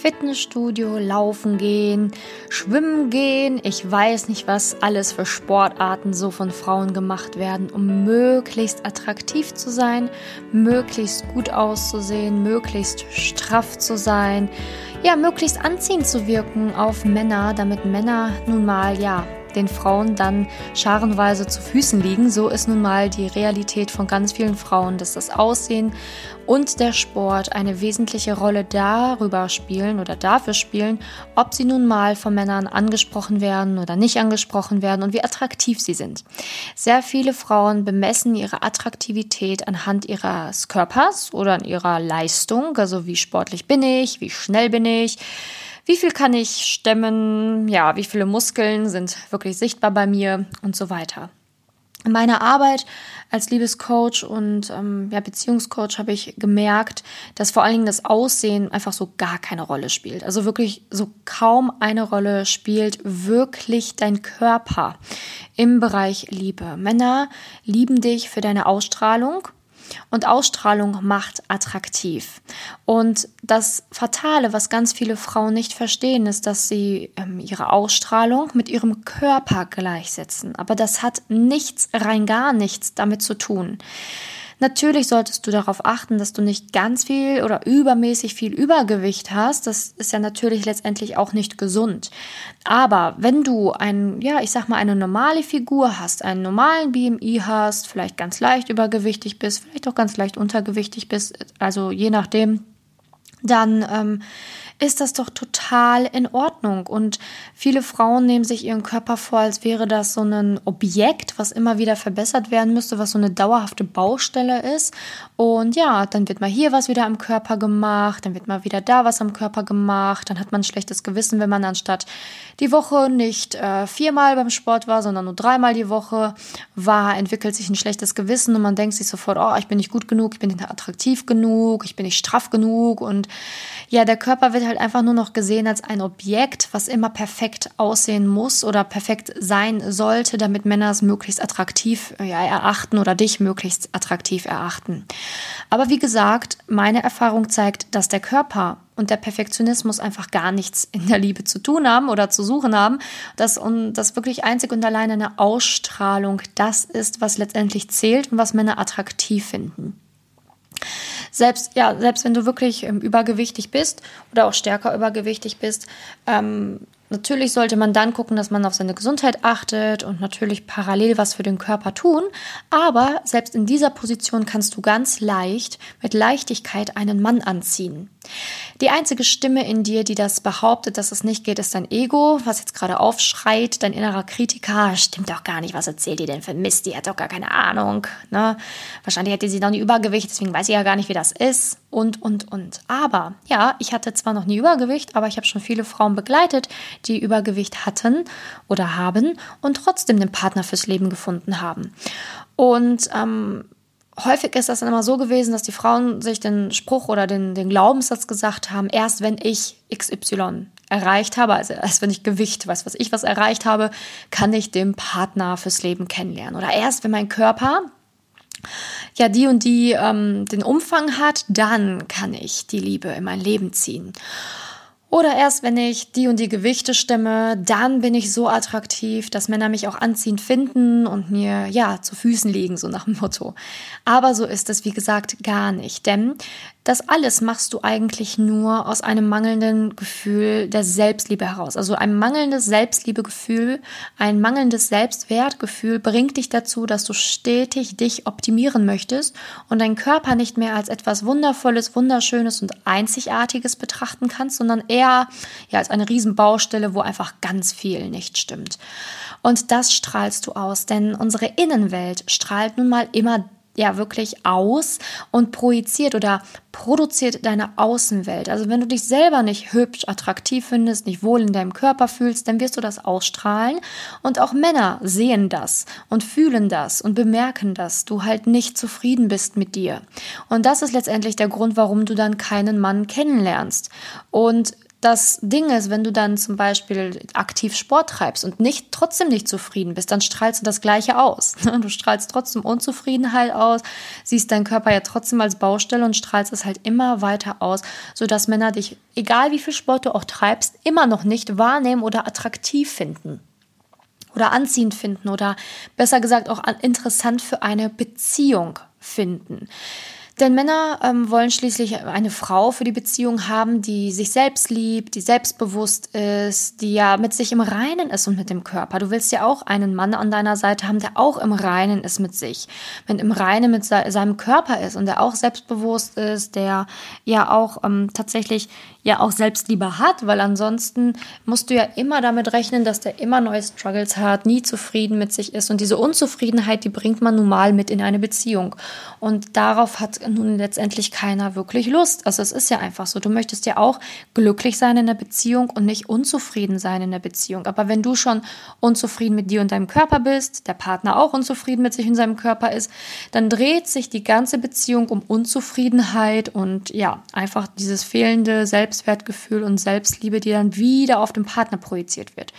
Fitnessstudio, laufen gehen, schwimmen gehen. Ich weiß nicht, was alles für Sportarten so von Frauen gemacht werden, um möglichst attraktiv zu sein, möglichst gut auszusehen, möglichst straff zu sein, ja, möglichst anziehend zu wirken auf Männer, damit Männer nun mal, ja, den Frauen dann scharenweise zu Füßen liegen. So ist nun mal die Realität von ganz vielen Frauen, dass das Aussehen und der Sport eine wesentliche Rolle darüber spielen oder dafür spielen, ob sie nun mal von Männern angesprochen werden oder nicht angesprochen werden und wie attraktiv sie sind. Sehr viele Frauen bemessen ihre Attraktivität anhand ihres Körpers oder an ihrer Leistung, also wie sportlich bin ich, wie schnell bin ich, wie viel kann ich stemmen, ja, wie viele Muskeln sind wirklich sichtbar bei mir und so weiter. In meiner Arbeit als Liebescoach und ähm, ja, Beziehungscoach habe ich gemerkt, dass vor allen Dingen das Aussehen einfach so gar keine Rolle spielt. Also wirklich so kaum eine Rolle spielt wirklich dein Körper im Bereich Liebe. Männer lieben dich für deine Ausstrahlung, und Ausstrahlung macht attraktiv. Und das Fatale, was ganz viele Frauen nicht verstehen, ist, dass sie ähm, ihre Ausstrahlung mit ihrem Körper gleichsetzen. Aber das hat nichts, rein gar nichts damit zu tun. Natürlich solltest du darauf achten, dass du nicht ganz viel oder übermäßig viel Übergewicht hast. Das ist ja natürlich letztendlich auch nicht gesund. Aber wenn du ein, ja, ich sag mal, eine normale Figur hast, einen normalen BMI hast, vielleicht ganz leicht übergewichtig bist, vielleicht auch ganz leicht untergewichtig bist, also je nachdem, dann ähm, ist das doch total in Ordnung. Und viele Frauen nehmen sich ihren Körper vor, als wäre das so ein Objekt, was immer wieder verbessert werden müsste, was so eine dauerhafte Baustelle ist. Und ja, dann wird mal hier was wieder am Körper gemacht, dann wird mal wieder da was am Körper gemacht, dann hat man ein schlechtes Gewissen, wenn man anstatt die Woche nicht äh, viermal beim Sport war, sondern nur dreimal die Woche war, entwickelt sich ein schlechtes Gewissen und man denkt sich sofort, oh, ich bin nicht gut genug, ich bin nicht attraktiv genug, ich bin nicht straff genug und ja, der Körper wird halt einfach nur noch gesehen als ein Objekt, was immer perfekt aussehen muss oder perfekt sein sollte, damit Männer es möglichst attraktiv ja, erachten oder dich möglichst attraktiv erachten. Aber wie gesagt, meine Erfahrung zeigt, dass der Körper und der Perfektionismus einfach gar nichts in der Liebe zu tun haben oder zu suchen haben, dass und das wirklich einzig und allein eine Ausstrahlung das ist, was letztendlich zählt und was Männer attraktiv finden selbst, ja, selbst wenn du wirklich ähm, übergewichtig bist oder auch stärker übergewichtig bist, ähm, Natürlich sollte man dann gucken, dass man auf seine Gesundheit achtet und natürlich parallel was für den Körper tun. Aber selbst in dieser Position kannst du ganz leicht mit Leichtigkeit einen Mann anziehen. Die einzige Stimme in dir, die das behauptet, dass es nicht geht, ist dein Ego, was jetzt gerade aufschreit, dein innerer Kritiker. Stimmt doch gar nicht, was erzählt ihr denn für Mist? Die hat doch gar keine Ahnung. Ne? Wahrscheinlich hätte sie noch nie Übergewicht, deswegen weiß sie ja gar nicht, wie das ist. Und, und, und. Aber ja, ich hatte zwar noch nie Übergewicht, aber ich habe schon viele Frauen begleitet, die Übergewicht hatten oder haben und trotzdem den Partner fürs Leben gefunden haben. Und ähm, häufig ist das dann immer so gewesen, dass die Frauen sich den Spruch oder den, den Glaubenssatz gesagt haben, erst wenn ich XY erreicht habe, also erst wenn ich Gewicht, weiß was ich was erreicht habe, kann ich den Partner fürs Leben kennenlernen. Oder erst wenn mein Körper ja die und die ähm, den Umfang hat, dann kann ich die Liebe in mein Leben ziehen. Oder erst wenn ich die und die Gewichte stimme, dann bin ich so attraktiv, dass Männer mich auch anziehend finden und mir ja zu Füßen liegen, so nach dem Motto. Aber so ist es, wie gesagt, gar nicht. Denn das alles machst du eigentlich nur aus einem mangelnden Gefühl der Selbstliebe heraus. Also ein mangelndes Selbstliebegefühl, ein mangelndes Selbstwertgefühl bringt dich dazu, dass du stetig dich optimieren möchtest und deinen Körper nicht mehr als etwas Wundervolles, Wunderschönes und Einzigartiges betrachten kannst, sondern eher ja, als eine Riesenbaustelle, wo einfach ganz viel nicht stimmt. Und das strahlst du aus, denn unsere Innenwelt strahlt nun mal immer ja wirklich aus und projiziert oder produziert deine Außenwelt. Also wenn du dich selber nicht hübsch, attraktiv findest, nicht wohl in deinem Körper fühlst, dann wirst du das ausstrahlen und auch Männer sehen das und fühlen das und bemerken, dass du halt nicht zufrieden bist mit dir. Und das ist letztendlich der Grund, warum du dann keinen Mann kennenlernst. Und das Ding ist, wenn du dann zum Beispiel aktiv Sport treibst und nicht trotzdem nicht zufrieden bist, dann strahlst du das Gleiche aus. Du strahlst trotzdem Unzufriedenheit aus, siehst deinen Körper ja trotzdem als Baustelle und strahlst es halt immer weiter aus, sodass Männer dich, egal wie viel Sport du auch treibst, immer noch nicht wahrnehmen oder attraktiv finden oder anziehend finden oder besser gesagt auch interessant für eine Beziehung finden. Denn Männer ähm, wollen schließlich eine Frau für die Beziehung haben, die sich selbst liebt, die selbstbewusst ist, die ja mit sich im Reinen ist und mit dem Körper. Du willst ja auch einen Mann an deiner Seite haben, der auch im Reinen ist mit sich, wenn im Reinen mit se seinem Körper ist und der auch selbstbewusst ist, der ja auch ähm, tatsächlich ja auch Selbstliebe hat, weil ansonsten musst du ja immer damit rechnen, dass der immer neue Struggles hat, nie zufrieden mit sich ist und diese Unzufriedenheit, die bringt man nun mal mit in eine Beziehung und darauf hat nun letztendlich keiner wirklich Lust. Also es ist ja einfach so, du möchtest ja auch glücklich sein in der Beziehung und nicht unzufrieden sein in der Beziehung. Aber wenn du schon unzufrieden mit dir und deinem Körper bist, der Partner auch unzufrieden mit sich und seinem Körper ist, dann dreht sich die ganze Beziehung um Unzufriedenheit und ja, einfach dieses fehlende Selbst Selbstwertgefühl und Selbstliebe, die dann wieder auf den Partner projiziert wird.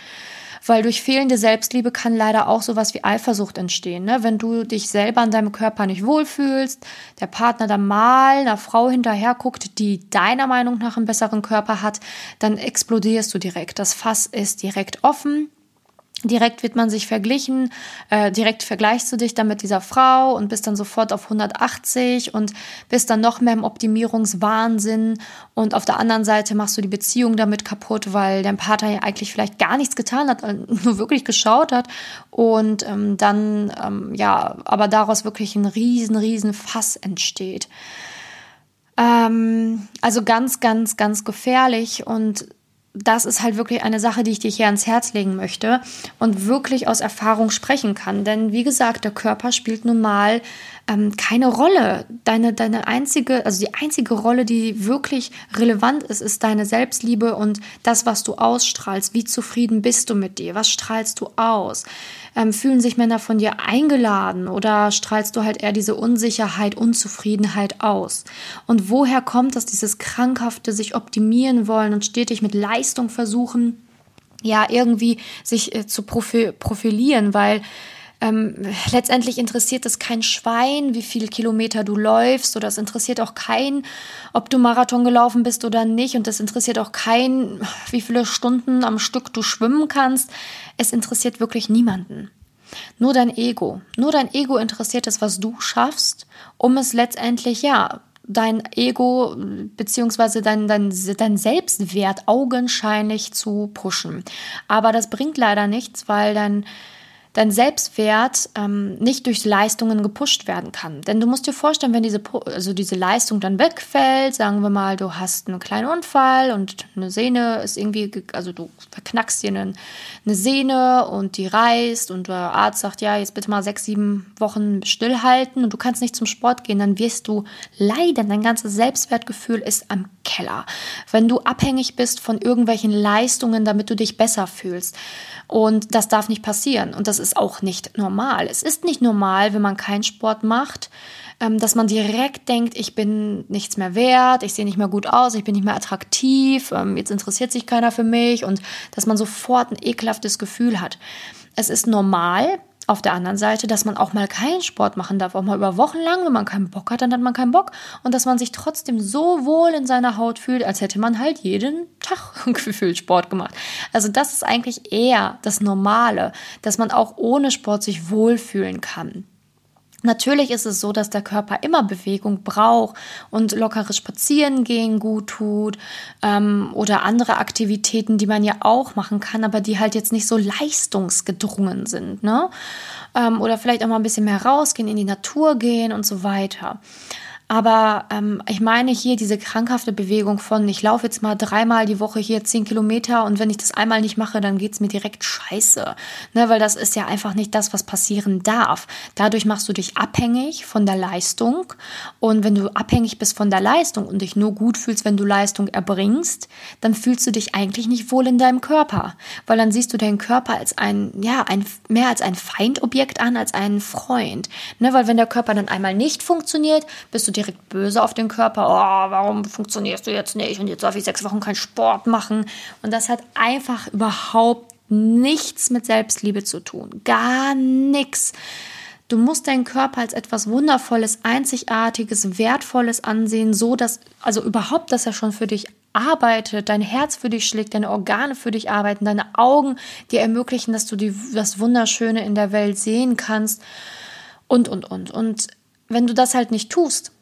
Weil durch fehlende Selbstliebe kann leider auch sowas wie Eifersucht entstehen. Ne? Wenn du dich selber an deinem Körper nicht wohlfühlst, der Partner dann mal einer Frau hinterher guckt, die deiner Meinung nach einen besseren Körper hat, dann explodierst du direkt. Das Fass ist direkt offen Direkt wird man sich verglichen, äh, direkt vergleichst du dich dann mit dieser Frau und bist dann sofort auf 180 und bist dann noch mehr im Optimierungswahnsinn. Und auf der anderen Seite machst du die Beziehung damit kaputt, weil dein Partner ja eigentlich vielleicht gar nichts getan hat, nur wirklich geschaut hat. Und ähm, dann ähm, ja, aber daraus wirklich ein riesen, riesen Fass entsteht. Ähm, also ganz, ganz, ganz gefährlich. Und das ist halt wirklich eine Sache, die ich dir hier ans Herz legen möchte und wirklich aus Erfahrung sprechen kann. Denn wie gesagt, der Körper spielt nun mal ähm, keine Rolle. Deine, deine einzige, also die einzige Rolle, die wirklich relevant ist, ist deine Selbstliebe und das, was du ausstrahlst. Wie zufrieden bist du mit dir? Was strahlst du aus? Ähm, fühlen sich Männer von dir eingeladen oder strahlst du halt eher diese Unsicherheit, Unzufriedenheit aus? Und woher kommt das, dieses krankhafte sich optimieren wollen und stetig mit Leistung versuchen, ja, irgendwie sich äh, zu profilieren, weil ähm, letztendlich interessiert es kein Schwein, wie viele Kilometer du läufst, oder es interessiert auch kein, ob du Marathon gelaufen bist oder nicht, und es interessiert auch kein, wie viele Stunden am Stück du schwimmen kannst. Es interessiert wirklich niemanden. Nur dein Ego. Nur dein Ego interessiert es, was du schaffst, um es letztendlich, ja, dein Ego beziehungsweise dein, dein, dein Selbstwert augenscheinlich zu pushen. Aber das bringt leider nichts, weil dein dein Selbstwert ähm, nicht durch Leistungen gepusht werden kann. Denn du musst dir vorstellen, wenn diese, also diese Leistung dann wegfällt, sagen wir mal, du hast einen kleinen Unfall und eine Sehne ist irgendwie, also du verknackst dir eine, eine Sehne und die reißt und der Arzt sagt, ja, jetzt bitte mal sechs, sieben Wochen stillhalten und du kannst nicht zum Sport gehen, dann wirst du leiden. Dein ganzes Selbstwertgefühl ist am Keller. Wenn du abhängig bist von irgendwelchen Leistungen, damit du dich besser fühlst. Und das darf nicht passieren. Und das ist auch nicht normal. Es ist nicht normal, wenn man keinen Sport macht, ähm, dass man direkt denkt, ich bin nichts mehr wert, ich sehe nicht mehr gut aus, ich bin nicht mehr attraktiv, ähm, jetzt interessiert sich keiner für mich und dass man sofort ein ekelhaftes Gefühl hat. Es ist normal, auf der anderen Seite, dass man auch mal keinen Sport machen darf, auch mal über Wochen lang, wenn man keinen Bock hat, dann hat man keinen Bock und dass man sich trotzdem so wohl in seiner Haut fühlt, als hätte man halt jeden Tag gefühlt Sport gemacht. Also das ist eigentlich eher das Normale, dass man auch ohne Sport sich wohlfühlen kann. Natürlich ist es so, dass der Körper immer Bewegung braucht und lockeres Spazierengehen gut tut ähm, oder andere Aktivitäten, die man ja auch machen kann, aber die halt jetzt nicht so leistungsgedrungen sind. Ne? Ähm, oder vielleicht auch mal ein bisschen mehr rausgehen, in die Natur gehen und so weiter. Aber ähm, ich meine hier diese krankhafte Bewegung von, ich laufe jetzt mal dreimal die Woche hier zehn Kilometer und wenn ich das einmal nicht mache, dann geht's mir direkt scheiße. Ne, weil das ist ja einfach nicht das, was passieren darf. Dadurch machst du dich abhängig von der Leistung. Und wenn du abhängig bist von der Leistung und dich nur gut fühlst, wenn du Leistung erbringst, dann fühlst du dich eigentlich nicht wohl in deinem Körper. Weil dann siehst du deinen Körper als ein, ja, ein, mehr als ein Feindobjekt an, als einen Freund. Ne, weil wenn der Körper dann einmal nicht funktioniert, bist du dir direkt böse auf den Körper. Oh, warum funktionierst du jetzt nicht? Und jetzt darf ich sechs Wochen keinen Sport machen. Und das hat einfach überhaupt nichts mit Selbstliebe zu tun. Gar nichts. Du musst deinen Körper als etwas Wundervolles, Einzigartiges, Wertvolles ansehen, so dass, also überhaupt, dass er schon für dich arbeitet, dein Herz für dich schlägt, deine Organe für dich arbeiten, deine Augen dir ermöglichen, dass du die, das Wunderschöne in der Welt sehen kannst und, und, und. Und wenn du das halt nicht tust,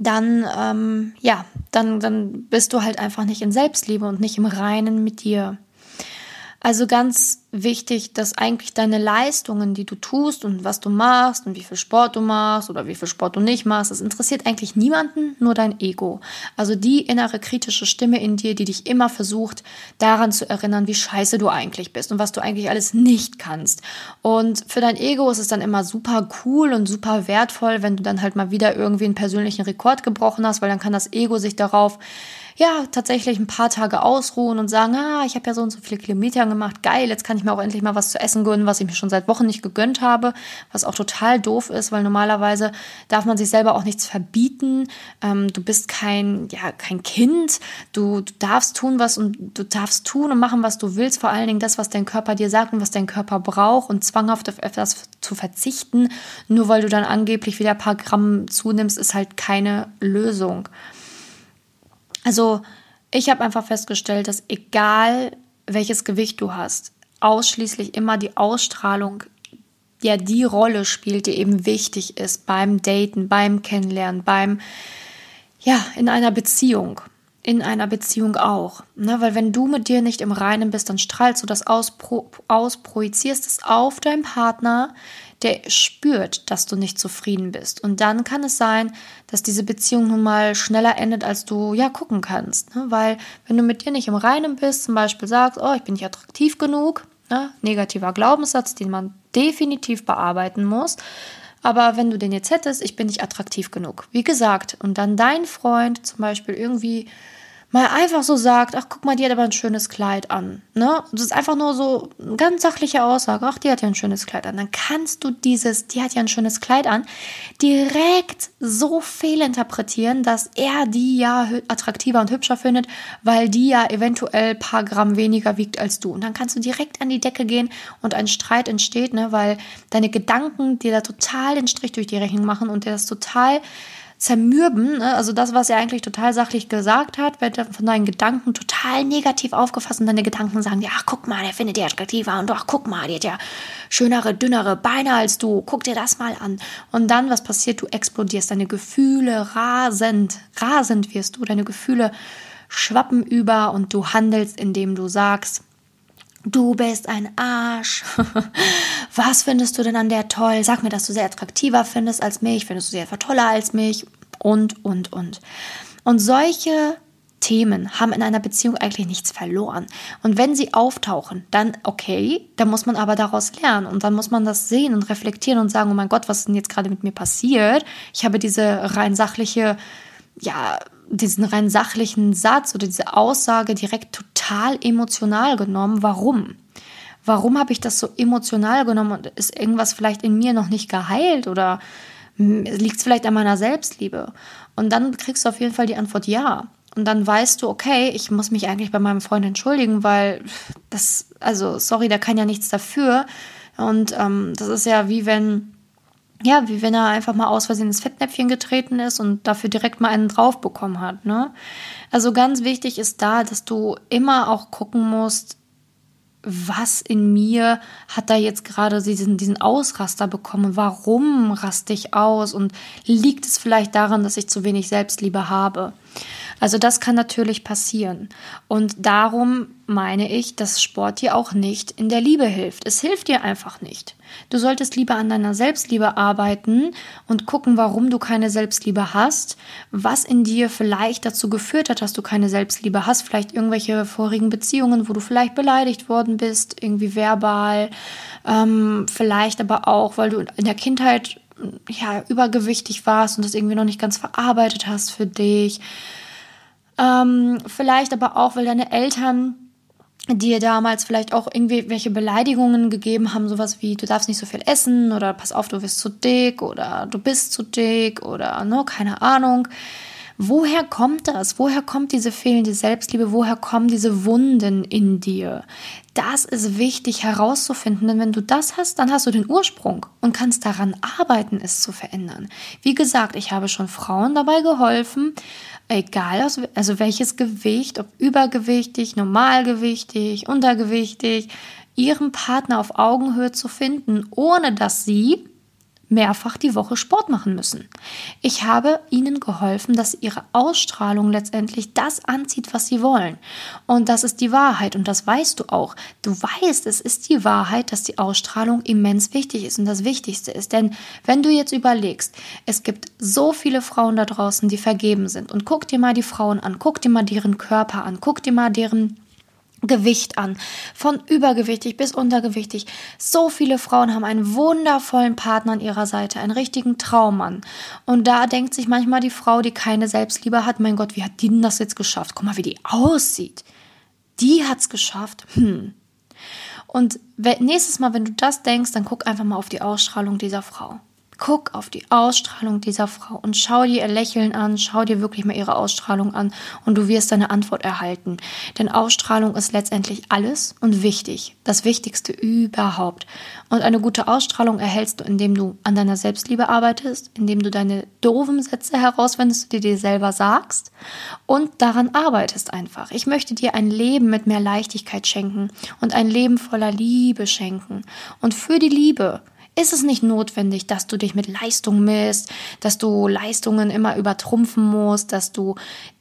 dann, ähm, ja, dann, dann bist du halt einfach nicht in Selbstliebe und nicht im Reinen mit dir. Also ganz wichtig, dass eigentlich deine Leistungen, die du tust und was du machst und wie viel Sport du machst oder wie viel Sport du nicht machst, das interessiert eigentlich niemanden, nur dein Ego. Also die innere kritische Stimme in dir, die dich immer versucht, daran zu erinnern, wie scheiße du eigentlich bist und was du eigentlich alles nicht kannst. Und für dein Ego ist es dann immer super cool und super wertvoll, wenn du dann halt mal wieder irgendwie einen persönlichen Rekord gebrochen hast, weil dann kann das Ego sich darauf ja, tatsächlich ein paar Tage ausruhen und sagen, ah, ich habe ja so und so viele Kilometer gemacht, geil, jetzt kann ich mir auch endlich mal was zu essen gönnen, was ich mir schon seit Wochen nicht gegönnt habe, was auch total doof ist, weil normalerweise darf man sich selber auch nichts verbieten. Ähm, du bist kein, ja, kein Kind, du, du darfst tun, was und du darfst tun und machen, was du willst, vor allen Dingen das, was dein Körper dir sagt und was dein Körper braucht und zwanghaft auf etwas zu verzichten, nur weil du dann angeblich wieder ein paar Gramm zunimmst, ist halt keine Lösung. Also ich habe einfach festgestellt, dass egal welches Gewicht du hast, ausschließlich immer die Ausstrahlung ja die Rolle spielt, die eben wichtig ist beim Daten, beim Kennenlernen, beim ja, in einer Beziehung. In einer Beziehung auch. Ne? Weil wenn du mit dir nicht im Reinen bist, dann strahlst du das aus, pro, aus projizierst es auf deinen Partner, der spürt, dass du nicht zufrieden bist. Und dann kann es sein, dass diese Beziehung nun mal schneller endet, als du ja gucken kannst. Ne? Weil wenn du mit dir nicht im Reinen bist, zum Beispiel sagst, oh, ich bin nicht attraktiv genug, ne? negativer Glaubenssatz, den man definitiv bearbeiten muss. Aber wenn du den jetzt hättest, ich bin nicht attraktiv genug. Wie gesagt, und dann dein Freund zum Beispiel irgendwie mal einfach so sagt, ach guck mal, die hat aber ein schönes Kleid an. Ne? Das ist einfach nur so eine ganz sachliche Aussage, ach, die hat ja ein schönes Kleid an. Dann kannst du dieses, die hat ja ein schönes Kleid an, direkt so fehlinterpretieren, dass er die ja attraktiver und hübscher findet, weil die ja eventuell ein paar Gramm weniger wiegt als du. Und dann kannst du direkt an die Decke gehen und ein Streit entsteht, ne? weil deine Gedanken dir da total den Strich durch die Rechnung machen und dir das total zermürben. Ne? Also das, was er eigentlich total sachlich gesagt hat, wird von deinen Gedanken total negativ aufgefasst und deine Gedanken sagen dir, ach guck mal, der findet die attraktiver und doch, guck mal, die hat ja schönere, dünnere Beine als du, guck dir das mal an. Und dann, was passiert? Du explodierst, deine Gefühle rasend, rasend wirst du, deine Gefühle schwappen über und du handelst, indem du sagst, Du bist ein Arsch. Was findest du denn an der toll? Sag mir, dass du sie attraktiver findest als mich. Findest du sie etwa toller als mich? Und, und, und. Und solche Themen haben in einer Beziehung eigentlich nichts verloren. Und wenn sie auftauchen, dann okay, dann muss man aber daraus lernen und dann muss man das sehen und reflektieren und sagen, oh mein Gott, was ist denn jetzt gerade mit mir passiert? Ich habe diese rein sachliche, ja, diesen rein sachlichen Satz oder diese Aussage direkt total emotional genommen. Warum? Warum habe ich das so emotional genommen und ist irgendwas vielleicht in mir noch nicht geheilt oder liegt es vielleicht an meiner Selbstliebe? Und dann kriegst du auf jeden Fall die Antwort ja. Und dann weißt du, okay, ich muss mich eigentlich bei meinem Freund entschuldigen, weil das, also sorry, der kann ja nichts dafür. Und ähm, das ist ja wie wenn ja, wie wenn er einfach mal aus Versehen ins Fettnäpfchen getreten ist und dafür direkt mal einen drauf bekommen hat. Ne? Also ganz wichtig ist da, dass du immer auch gucken musst, was in mir hat da jetzt gerade diesen, diesen Ausraster bekommen? Warum raste ich aus? Und liegt es vielleicht daran, dass ich zu wenig Selbstliebe habe? Also das kann natürlich passieren. Und darum meine ich, dass Sport dir auch nicht in der Liebe hilft. Es hilft dir einfach nicht. Du solltest lieber an deiner Selbstliebe arbeiten und gucken, warum du keine Selbstliebe hast, was in dir vielleicht dazu geführt hat, dass du keine Selbstliebe hast, vielleicht irgendwelche vorigen Beziehungen, wo du vielleicht beleidigt worden bist, irgendwie verbal, ähm, vielleicht aber auch, weil du in der Kindheit ja übergewichtig warst und das irgendwie noch nicht ganz verarbeitet hast für dich. Ähm, vielleicht aber auch, weil deine Eltern dir damals vielleicht auch irgendwie welche Beleidigungen gegeben haben, sowas wie du darfst nicht so viel essen oder pass auf, du wirst zu dick oder du bist zu dick oder ne, keine Ahnung. Woher kommt das? Woher kommt diese fehlende Selbstliebe? Woher kommen diese Wunden in dir? Das ist wichtig herauszufinden, denn wenn du das hast, dann hast du den Ursprung und kannst daran arbeiten, es zu verändern. Wie gesagt, ich habe schon Frauen dabei geholfen, egal also welches Gewicht, ob übergewichtig, normalgewichtig, untergewichtig, ihren Partner auf Augenhöhe zu finden, ohne dass sie mehrfach die Woche Sport machen müssen. Ich habe ihnen geholfen, dass ihre Ausstrahlung letztendlich das anzieht, was sie wollen. Und das ist die Wahrheit und das weißt du auch. Du weißt, es ist die Wahrheit, dass die Ausstrahlung immens wichtig ist und das Wichtigste ist. Denn wenn du jetzt überlegst, es gibt so viele Frauen da draußen, die vergeben sind und guck dir mal die Frauen an, guck dir mal deren Körper an, guck dir mal deren Gewicht an, von übergewichtig bis untergewichtig. So viele Frauen haben einen wundervollen Partner an ihrer Seite, einen richtigen Traummann. Und da denkt sich manchmal die Frau, die keine Selbstliebe hat, mein Gott, wie hat die denn das jetzt geschafft? Guck mal, wie die aussieht. Die hat's geschafft. Hm. Und nächstes Mal, wenn du das denkst, dann guck einfach mal auf die Ausstrahlung dieser Frau. Guck auf die Ausstrahlung dieser Frau und schau dir ihr Lächeln an, schau dir wirklich mal ihre Ausstrahlung an und du wirst deine Antwort erhalten. Denn Ausstrahlung ist letztendlich alles und wichtig, das Wichtigste überhaupt. Und eine gute Ausstrahlung erhältst du, indem du an deiner Selbstliebe arbeitest, indem du deine doofen Sätze herausfindest, die dir selber sagst und daran arbeitest einfach. Ich möchte dir ein Leben mit mehr Leichtigkeit schenken und ein Leben voller Liebe schenken. Und für die Liebe ist es nicht notwendig, dass du dich mit Leistung misst, dass du Leistungen immer übertrumpfen musst, dass du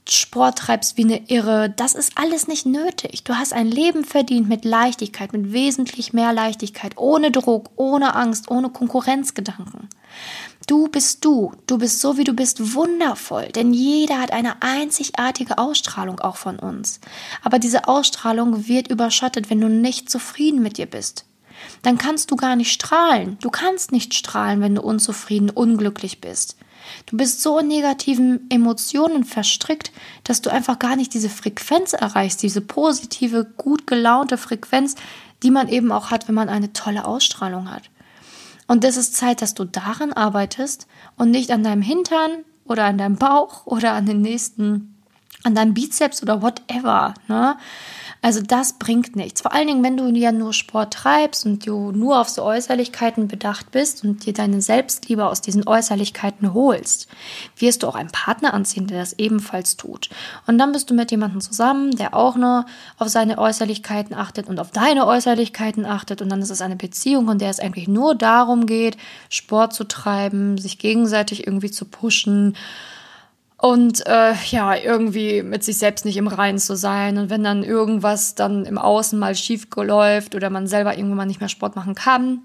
Sport treibst wie eine Irre. Das ist alles nicht nötig. Du hast ein Leben verdient mit Leichtigkeit, mit wesentlich mehr Leichtigkeit, ohne Druck, ohne Angst, ohne Konkurrenzgedanken. Du bist du. Du bist so, wie du bist, wundervoll. Denn jeder hat eine einzigartige Ausstrahlung auch von uns. Aber diese Ausstrahlung wird überschattet, wenn du nicht zufrieden mit dir bist dann kannst du gar nicht strahlen. Du kannst nicht strahlen, wenn du unzufrieden, unglücklich bist. Du bist so in negativen Emotionen verstrickt, dass du einfach gar nicht diese Frequenz erreichst, diese positive, gut gelaunte Frequenz, die man eben auch hat, wenn man eine tolle Ausstrahlung hat. Und es ist Zeit, dass du daran arbeitest und nicht an deinem Hintern oder an deinem Bauch oder an den nächsten, an deinem Bizeps oder whatever. Ne? Also das bringt nichts. Vor allen Dingen, wenn du ja nur Sport treibst und du nur auf so Äußerlichkeiten bedacht bist und dir deine Selbstliebe aus diesen Äußerlichkeiten holst, wirst du auch einen Partner anziehen, der das ebenfalls tut. Und dann bist du mit jemandem zusammen, der auch nur auf seine Äußerlichkeiten achtet und auf deine Äußerlichkeiten achtet. Und dann ist es eine Beziehung, in der es eigentlich nur darum geht, Sport zu treiben, sich gegenseitig irgendwie zu pushen und äh, ja, irgendwie mit sich selbst nicht im Reinen zu sein. Und wenn dann irgendwas dann im Außen mal schief läuft oder man selber irgendwann mal nicht mehr Sport machen kann,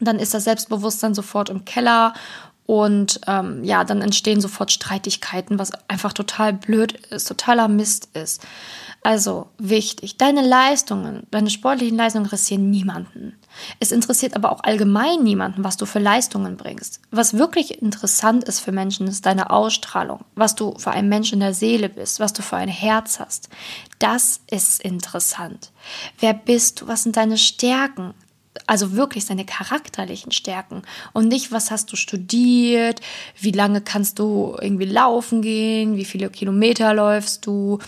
dann ist das Selbstbewusstsein sofort im Keller und ähm, ja, dann entstehen sofort Streitigkeiten, was einfach total blöd ist, totaler Mist ist. Also wichtig, deine Leistungen, deine sportlichen Leistungen interessieren niemanden. Es interessiert aber auch allgemein niemanden, was du für Leistungen bringst. Was wirklich interessant ist für Menschen, ist deine Ausstrahlung, was du für ein Mensch in der Seele bist, was du für ein Herz hast. Das ist interessant. Wer bist du? Was sind deine Stärken? also wirklich seine charakterlichen Stärken und nicht, was hast du studiert, wie lange kannst du irgendwie laufen gehen, wie viele Kilometer läufst du,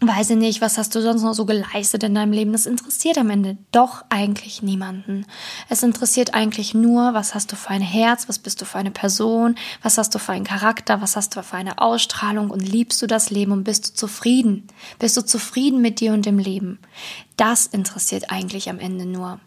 weiß ich nicht, was hast du sonst noch so geleistet in deinem Leben? Das interessiert am Ende doch eigentlich niemanden. Es interessiert eigentlich nur, was hast du für ein Herz, was bist du für eine Person, was hast du für einen Charakter, was hast du für eine Ausstrahlung und liebst du das Leben und bist du zufrieden? Bist du zufrieden mit dir und dem Leben? Das interessiert eigentlich am Ende nur.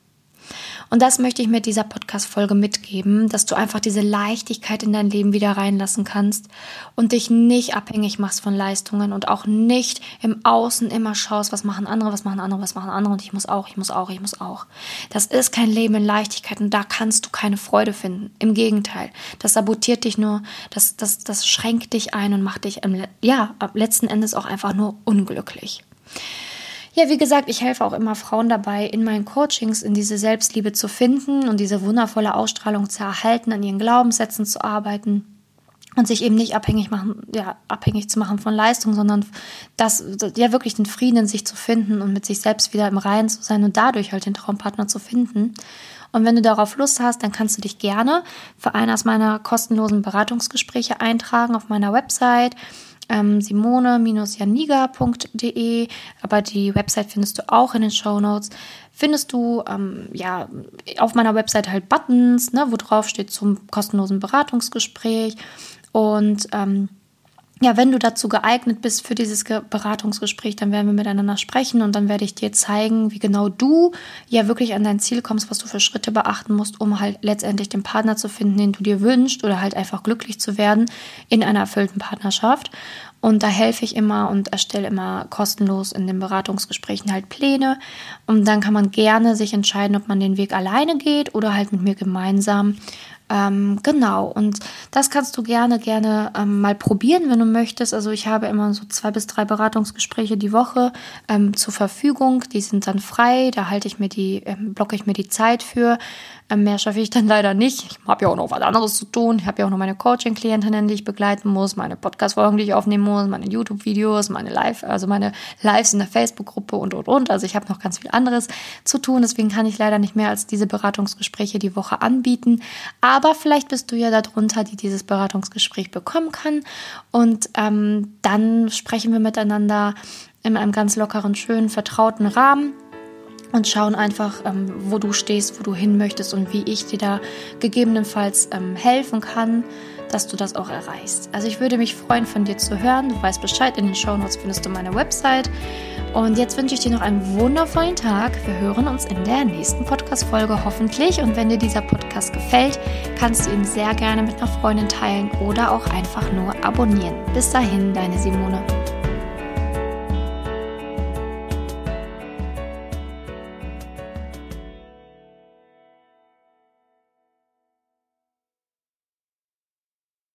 Und das möchte ich mit dieser Podcast-Folge mitgeben, dass du einfach diese Leichtigkeit in dein Leben wieder reinlassen kannst und dich nicht abhängig machst von Leistungen und auch nicht im Außen immer schaust, was machen andere, was machen andere, was machen andere und ich muss auch, ich muss auch, ich muss auch. Das ist kein Leben in Leichtigkeit und da kannst du keine Freude finden. Im Gegenteil, das sabotiert dich nur, das, das, das schränkt dich ein und macht dich, im, ja, letzten Endes auch einfach nur unglücklich. Ja, wie gesagt, ich helfe auch immer Frauen dabei, in meinen Coachings in diese Selbstliebe zu finden und diese wundervolle Ausstrahlung zu erhalten, an ihren Glaubenssätzen zu arbeiten und sich eben nicht abhängig machen, ja, abhängig zu machen von Leistung, sondern das, ja, wirklich den Frieden in sich zu finden und mit sich selbst wieder im Reinen zu sein und dadurch halt den Traumpartner zu finden. Und wenn du darauf Lust hast, dann kannst du dich gerne für eines meiner kostenlosen Beratungsgespräche eintragen auf meiner Website ähm, simone-janiga.de, aber die Website findest du auch in den Show Notes. Findest du ähm, ja auf meiner Website halt Buttons, ne, wo drauf steht zum kostenlosen Beratungsgespräch und ähm, ja, wenn du dazu geeignet bist für dieses Beratungsgespräch, dann werden wir miteinander sprechen und dann werde ich dir zeigen, wie genau du ja wirklich an dein Ziel kommst, was du für Schritte beachten musst, um halt letztendlich den Partner zu finden, den du dir wünschst oder halt einfach glücklich zu werden in einer erfüllten Partnerschaft. Und da helfe ich immer und erstelle immer kostenlos in den Beratungsgesprächen halt Pläne. Und dann kann man gerne sich entscheiden, ob man den Weg alleine geht oder halt mit mir gemeinsam ähm, genau, und das kannst du gerne, gerne ähm, mal probieren, wenn du möchtest. Also ich habe immer so zwei bis drei Beratungsgespräche die Woche ähm, zur Verfügung. Die sind dann frei, da halte ich mir die, ähm, blocke ich mir die Zeit für. Ähm, mehr schaffe ich dann leider nicht. Ich habe ja auch noch was anderes zu tun. Ich habe ja auch noch meine Coaching-Klientinnen, die ich begleiten muss, meine Podcast-Folgen, die ich aufnehmen muss, meine YouTube-Videos, meine Live, also meine Lives in der Facebook-Gruppe und und und. Also ich habe noch ganz viel anderes zu tun. Deswegen kann ich leider nicht mehr als diese Beratungsgespräche die Woche anbieten. Aber vielleicht bist du ja darunter, die dieses Beratungsgespräch bekommen kann. Und ähm, dann sprechen wir miteinander in einem ganz lockeren, schönen, vertrauten Rahmen und schauen einfach, ähm, wo du stehst, wo du hin möchtest und wie ich dir da gegebenenfalls ähm, helfen kann, dass du das auch erreichst. Also ich würde mich freuen, von dir zu hören. Du weißt Bescheid, in den Show Notes findest du meine Website. Und jetzt wünsche ich dir noch einen wundervollen Tag. Wir hören uns in der nächsten Podcast-Folge hoffentlich. Und wenn dir dieser Podcast gefällt, kannst du ihn sehr gerne mit einer Freundin teilen oder auch einfach nur abonnieren. Bis dahin, deine Simone.